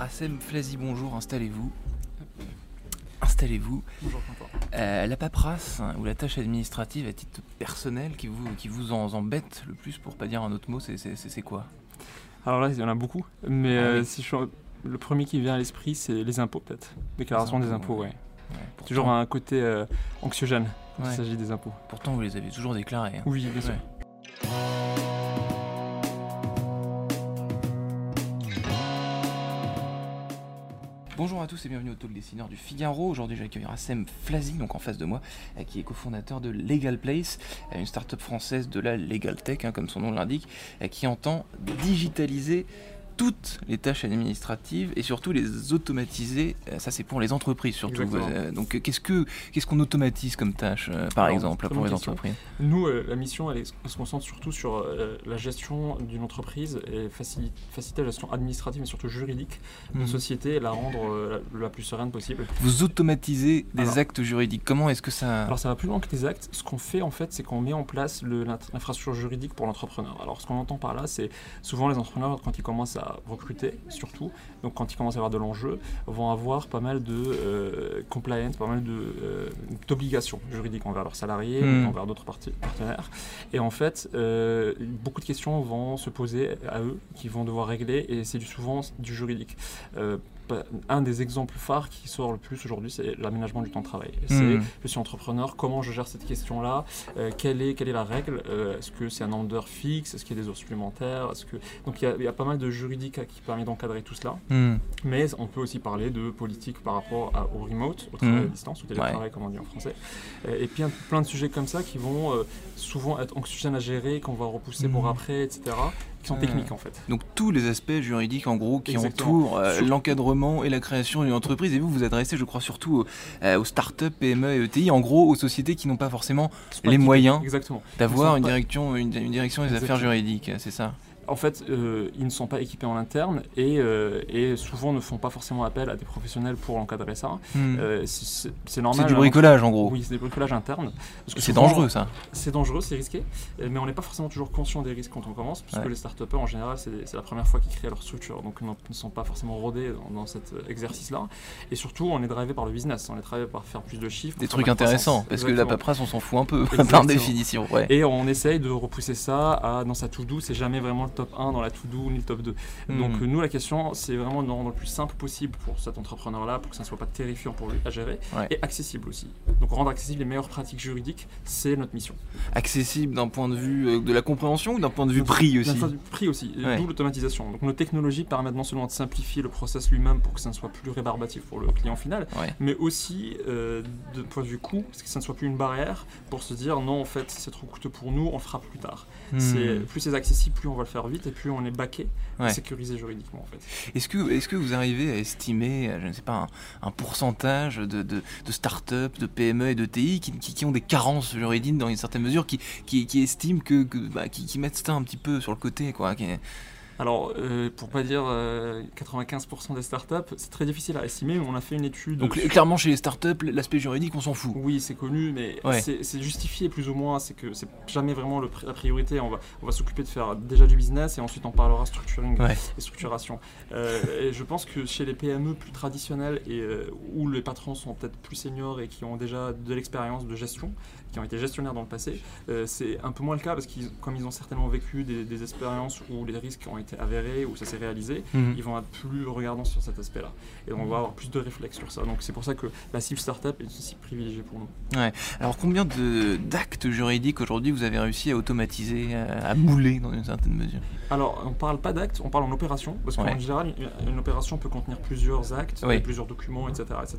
Rassem Flazy, bonjour, installez-vous. Installez-vous. Bonjour. Euh, la paperasse hein, ou la tâche administrative à titre personnel qui vous, qui vous en embête le plus, pour pas dire un autre mot, c'est- quoi? Alors là, il y en a beaucoup, mais Ah euh, oui. si je le premier qui vient à l'esprit, c'est les impôts peut-être. Déclaration des impôts, ouais. ouais. Ouais, Toujours un côté euh, anxiogène quand Ouais. il s'agit des impôts. pourtant, vous les avez toujours déclarés. hein. Oui, bien sûr. Et bienvenue au Talk Dessineur du Figaro. Aujourd'hui, j'accueille Rassem Flazy, donc en face de moi, euh, qui est cofondateur de Legal Place, euh, une start-up française de la Legal Tech, hein, comme son nom l'indique, euh, qui entend digitaliser toutes les tâches administratives et surtout les automatiser. Euh, Ça, c'est pour les entreprises surtout. Exactement. Euh, Donc, euh, qu'est-ce que qu'est-ce qu'on automatise comme tâche, par Alors, exemple, pour les question. entreprises? Nous, la mission, elle, est- elle se concentre surtout sur la gestion d'une entreprise et facili- faciliter la gestion administrative, mais surtout juridique d'une Mhm. société et la rendre la, la plus sereine possible. Vous automatisez des Alors- actes juridiques. Comment est-ce que ça... Alors ça va plus loin que des actes. Ce qu'on fait en fait, c'est qu'on met en place l'infrastructure juridique pour l'entrepreneur. Alors ce qu'on entend par là, c'est souvent les entrepreneurs quand ils commencent à recruter, surtout, donc quand ils commencent à avoir de l'enjeu, vont avoir pas mal de euh, compliance, pas mal euh, d'obligations juridiques envers leurs salariés, Hmm. envers d'autres partenaires. Et en fait, euh, beaucoup de questions vont se poser à eux, qui vont devoir régler, et c'est du- souvent du juridique. Un des exemples phares qui sort le plus aujourd'hui, c'est l'aménagement du temps de travail. C'est Hmm. je suis entrepreneur, comment je gère cette question-là? Euh, quelle, est, quelle est la règle? Euh, Est-ce que c'est un nombre d'heures fixe Est-ce qu'il y a des heures supplémentaires? Que... Donc il y, a, il y a pas mal de juridique euh, qui permet d'encadrer tout cela. Hmm. Mais on peut aussi parler de politique par rapport à- au remote, au travail Mhm. à distance, au télétravail comme on dit en français. Euh, Et puis un- plein de sujets comme ça qui vont euh, souvent être anxiogènes à gérer, qu'on va repousser pour après, etc. Qui sont Ouais. techniques en fait. Donc tous les aspects juridiques en gros qui Exactement. entourent euh, Et la création d'une entreprise. Et vous vous adressez, je crois, surtout aux, euh, aux startups, PME et ETI, en gros aux sociétés qui n'ont pas forcément les moyens d'avoir une direction, une, une direction des affaires juridiques. C'est ça? En fait, euh, ils ne sont pas équipés en interne et, euh, et souvent ne font pas forcément appel à des professionnels pour encadrer ça. Hmm. Euh, c'est- normal. c'est du hein. bricolage en gros. Oui, c'est internes. Parce que C'est dangereux ça. C'est dangereux, c'est risqué, mais on n'est pas forcément toujours conscient des risques quand on commence, parce Ouais. les start en général, c'est la première fois qu'ils créent leur structure, donc ils ne sont pas forcément rodés dans, dans cet exercice-là. Et surtout, on est drivé par le business, on est drivé par faire plus de chiffres. Des trucs intéressants. Parce que la paperasse, on s'en fout un peu par définition. Ouais. Et on essaye de repousser ça à, dans sa to-do, c'est jamais vraiment le top 1 dans la to-do ni le top 2. Donc Hmm. euh, nous, la question, c'est vraiment de rendre le plus simple possible pour cet entrepreneur-là, pour que ça ne soit pas terrifiant pour lui à gérer, Ouais. et accessible aussi. Donc rendre accessible les meilleures pratiques juridiques, c'est notre mission. Accessible d'un point de vue euh, de la compréhension ou d'un point de vue prix D'un aussi point de vue prix aussi, Ouais. d'où l'automatisation. Donc nos technologies permettent non seulement de simplifier le process lui-même pour que ça ne soit plus rébarbatif pour le client final, Ouais. mais aussi euh, de point de vue coût, parce que ça ne soit plus une barrière pour se dire non en fait c'est trop coûteux pour nous, on le fera plus tard. Hmm. C'est plus c'est accessible, plus on va le faire vite et plus on est baqué, Ouais. sécurisé juridiquement en fait. Est-ce que, est que vous arrivez à estimer, je ne sais pas, un, un pourcentage de, de, de start-up, de PME et de TI qui, qui- qui ont des carences juridiques dans une certaine mesure, qui, qui, qui estiment que, que- bah, qui, qui mettent ça un petit peu sur le côté, quoi. Alors, euh, pour pas dire euh, 95% des startups, c'est très difficile à estimer. mais On a fait une étude. Donc cl- clairement chez les start-up, l'aspect juridique, on s'en fout. Oui, c'est connu, mais Ouais. c'est justifié plus ou moins. C'est que c'est jamais vraiment le la priorité. On va, on va s'occuper de faire déjà du business et ensuite on parlera structuring Ouais. et structuration. Euh, et je pense que chez les PME plus traditionnelles et euh, où les patrons sont peut-être plus seniors et qui ont déjà de l'expérience de gestion, qui ont été gestionnaires dans le passé, euh, c'est un peu moins le cas parce qu'ils, comme ils ont certainement vécu des, des expériences où les risques ont été avérés, où ça s'est réalisé, Mhm. ils vont être plus regardants sur cet aspect-là. Et on va avoir plus de réflexes sur ça. Donc c'est pour ça que la cible startup est aussi privilégiée pour nous. Alors combien d'actes juridiques aujourd'hui vous avez réussi à automatiser, à, à mouler dans une certaine mesure? Alors, on parle pas d'actes, on parle en opération, parce qu'en Ouais. général, une, une opération peut contenir plusieurs actes, Oui. et plusieurs documents, etc., etc.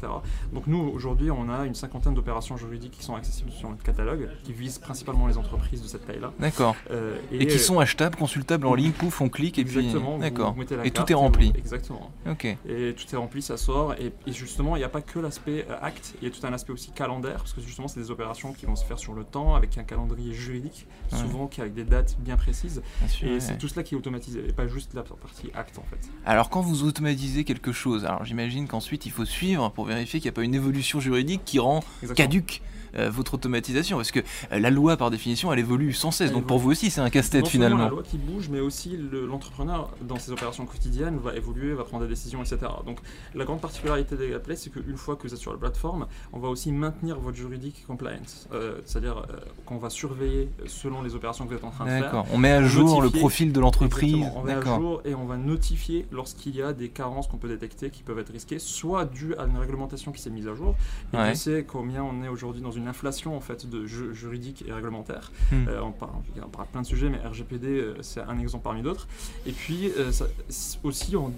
Donc nous, aujourd'hui, on a une cinquantaine d'opérations juridiques qui sont accessibles sur notre catalogue, qui visent principalement les entreprises de cette taille-là. D'accord. Euh, Et, qui sont achetables, consultables en ligne, pouf, on clique et. Exactement, D'accord. Et tout est rempli. Exactement. Ok. Et tout est rempli, ça sort. Et, et justement, il n'y a pas que l'aspect euh, acte, il y a tout un aspect aussi calendaire, parce que justement, c'est des opérations qui vont se faire sur le temps, avec un calendrier juridique, Ouais. souvent qui avec des dates bien précises. Bien sûr, Et ouais. c'est tout cela qui est automatisé, et pas juste la partie acte en fait. Alors quand vous automatisez quelque chose, alors j'imagine qu'ensuite il faut suivre pour vérifier qu'il n'y a pas une évolution juridique qui rend Exactement. caduque votre automatisation Parce que la loi, par définition, elle évolue sans cesse. Elle donc pour vous aussi, c'est un casse-tête finalement. la loi qui bouge, mais aussi le- l'entrepreneur, dans ses opérations quotidiennes, va évoluer, va prendre des décisions, etc. Donc la grande particularité des Play, c'est qu'une fois que vous êtes sur la plateforme, on va aussi maintenir votre juridique compliance. Euh, C'est-à-dire euh, qu'on va surveiller selon les opérations que vous êtes en train de faire. D'accord. On met à jour le profil de l'entreprise. On met à jour et on va notifier lorsqu'il y a des carences qu'on peut détecter qui peuvent être risquées, soit dues à une réglementation qui s'est mise à jour. Et Ouais. on sait combien on est aujourd'hui dans une inflation en fait de ju- juridique et réglementaire. Hmm. Euh, on, parle, on parle plein de sujets, mais RGPD euh, c'est un exemple parmi d'autres. Et puis euh, ça- aussi en-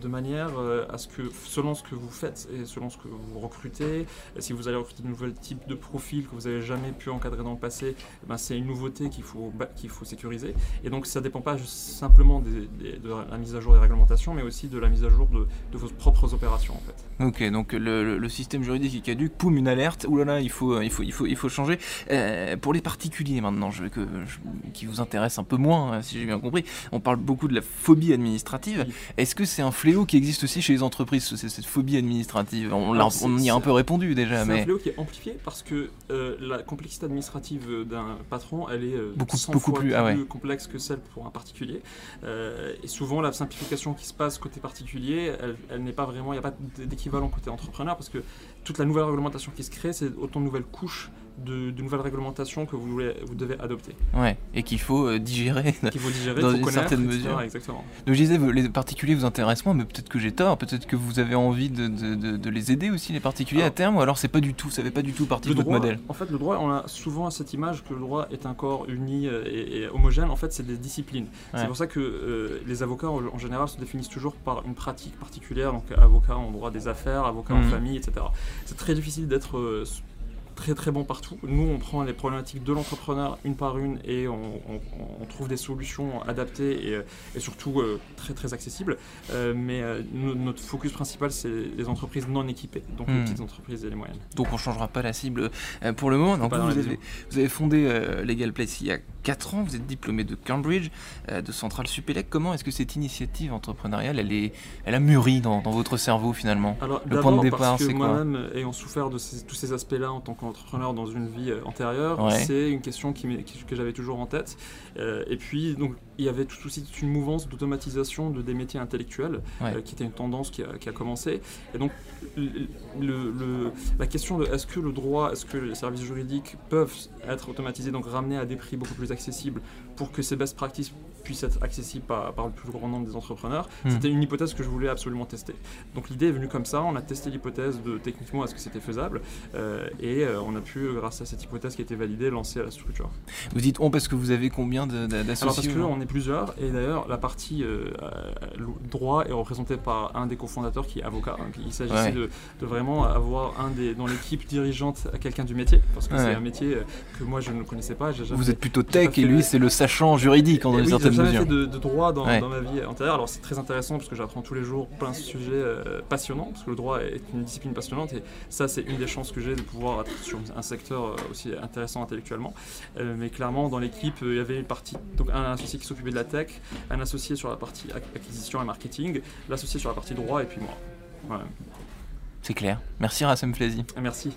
de manière euh, à ce que selon ce que vous faites et selon ce que vous recrutez, si vous allez recruter de nouveaux types de profils que vous n'avez jamais pu encadrer dans le passé, eh ben, c'est une nouveauté qu'il faut, qu'il faut sécuriser. Et donc ça ne dépend pas simplement des- des- de la mise à jour des réglementations, mais aussi de la mise à jour de, de vos propres opérations en fait. Ok, donc le, système juridique est caduque, poum, une alerte, oulala, il faut, il faut, il faut, il faut changer. Euh, pour les particuliers maintenant, je, que, je- qui vous intéresse un peu moins, hein, si j'ai bien compris, on parle beaucoup de la phobie administrative. Est-ce que c'est un fléau qui existe aussi chez les entreprises, ce- cette phobie administrative On, l'a- Alors, c'est- on y a un c'est- peu répondu déjà, C'est un mais fléau qui est amplifié parce que euh, la complexité administrative d'un patron, elle est euh, Beaucoup- 100 beaucoup fois plus, ah ouais. complexe que celle pour un particulier. Euh, et souvent, la simplification qui se passe côté particulier, elle, elle n'est pas vraiment, il n'y a pas d'équivalent côté entrepreneur parce que toute la nouvelle réglementation qui se crée, c'est autant de nouvelles couches de, de nouvelles réglementations que vous, voulez- vous devez adopter. ouais, et qu'il faut euh, digérer. Qu'il faut digérer, Dans une certaine mesure. Exactement. Donc je disais, les particuliers vous intéressent moins, mais peut-être que j'ai tort, peut-être que vous avez envie de, de- de- de les aider aussi, les particuliers, à terme, ou alors c'est pas du tout, ça fait pas du tout partie de votre droit, modèle? en fait, le droit, on a souvent cette image que le droit est un corps uni euh, et, et homogène. En fait, c'est des disciplines. Ouais. C'est pour ça que euh, les avocats, en, général, se définissent toujours par une pratique particulière. Donc, avocat en droit des affaires, avocat en famille, etc. C'est très difficile d'être euh, très très bon partout. Nous, on prend les problématiques de l'entrepreneur une par une et on, on- on trouve des solutions adaptées et, euh, et surtout euh, très très accessibles. Euh, mais euh, no- notre focus principal, c'est les entreprises non équipées, donc les Mhm. petites entreprises et les moyennes. Donc on changera pas la cible pour le moment. Donc vous, avez, vision. vous avez fondé Legal Place il y a 4 ans, vous êtes diplômé de Cambridge, de Centrale Supélec. Comment est-ce que cette initiative entrepreneuriale, elle, est, elle a mûri dans, dans votre cerveau finalement? Alors, Le point de départ, que c'est quoi? moi-même, ayant souffert de ces- tous ces aspects-là en tant qu'entrepreneur dans une vie euh, antérieure, Ouais. c'est une question qui, que j'avais toujours en tête. Euh, et puis, donc, il y avait tout aussi toute une mouvance d'automatisation de des métiers intellectuels, Ouais. euh, qui était une tendance qui a, qui a commencé. Et donc, le- le- le- la question de est-ce que le droit, est-ce que les services juridiques peuvent être automatisés, donc ramenés à des prix beaucoup plus accessibles pour que ces best practices puissent être accessibles par, par le plus grand nombre des entrepreneurs, Hmm. c'était une hypothèse que je voulais absolument tester. Donc l'idée est venue comme ça, on a testé l'hypothèse de techniquement est-ce que c'était faisable, euh, et euh, on a pu, grâce à cette hypothèse qui a été validée, lancer la structure. Vous dites on parce que vous avez combien de- Alors parce d'associés que aujourd'hui on est plusieurs, et d'ailleurs la partie euh, euh, droit est représentée par un des cofondateurs qui est avocat. Donc, il s'agissait Ouais. de, de vraiment avoir un des dans l'équipe dirigeante quelqu'un du métier, parce que Ouais. c'est un métier euh, que moi je ne connaissais pas. Vous êtes plutôt tech et lui c'est le sachant juridique dans Eh une oui, certaine mesure. fait de, de droit dans, Ouais. dans ma vie antérieure. Alors c'est très intéressant parce que j'apprends tous les jours plein de sujets euh, passionnants, parce que le droit est une discipline passionnante et ça c'est une des chances que j'ai de pouvoir être sur un secteur euh, aussi intéressant intellectuellement. Euh, mais clairement dans l'équipe il y avait une partie, donc un associé qui s'occupait de la tech, un associé sur la partie ac- acquisition et marketing, l'associé sur la partie droit et puis moi. C'est clair. Merci Rassem Flazy. Ah, Merci.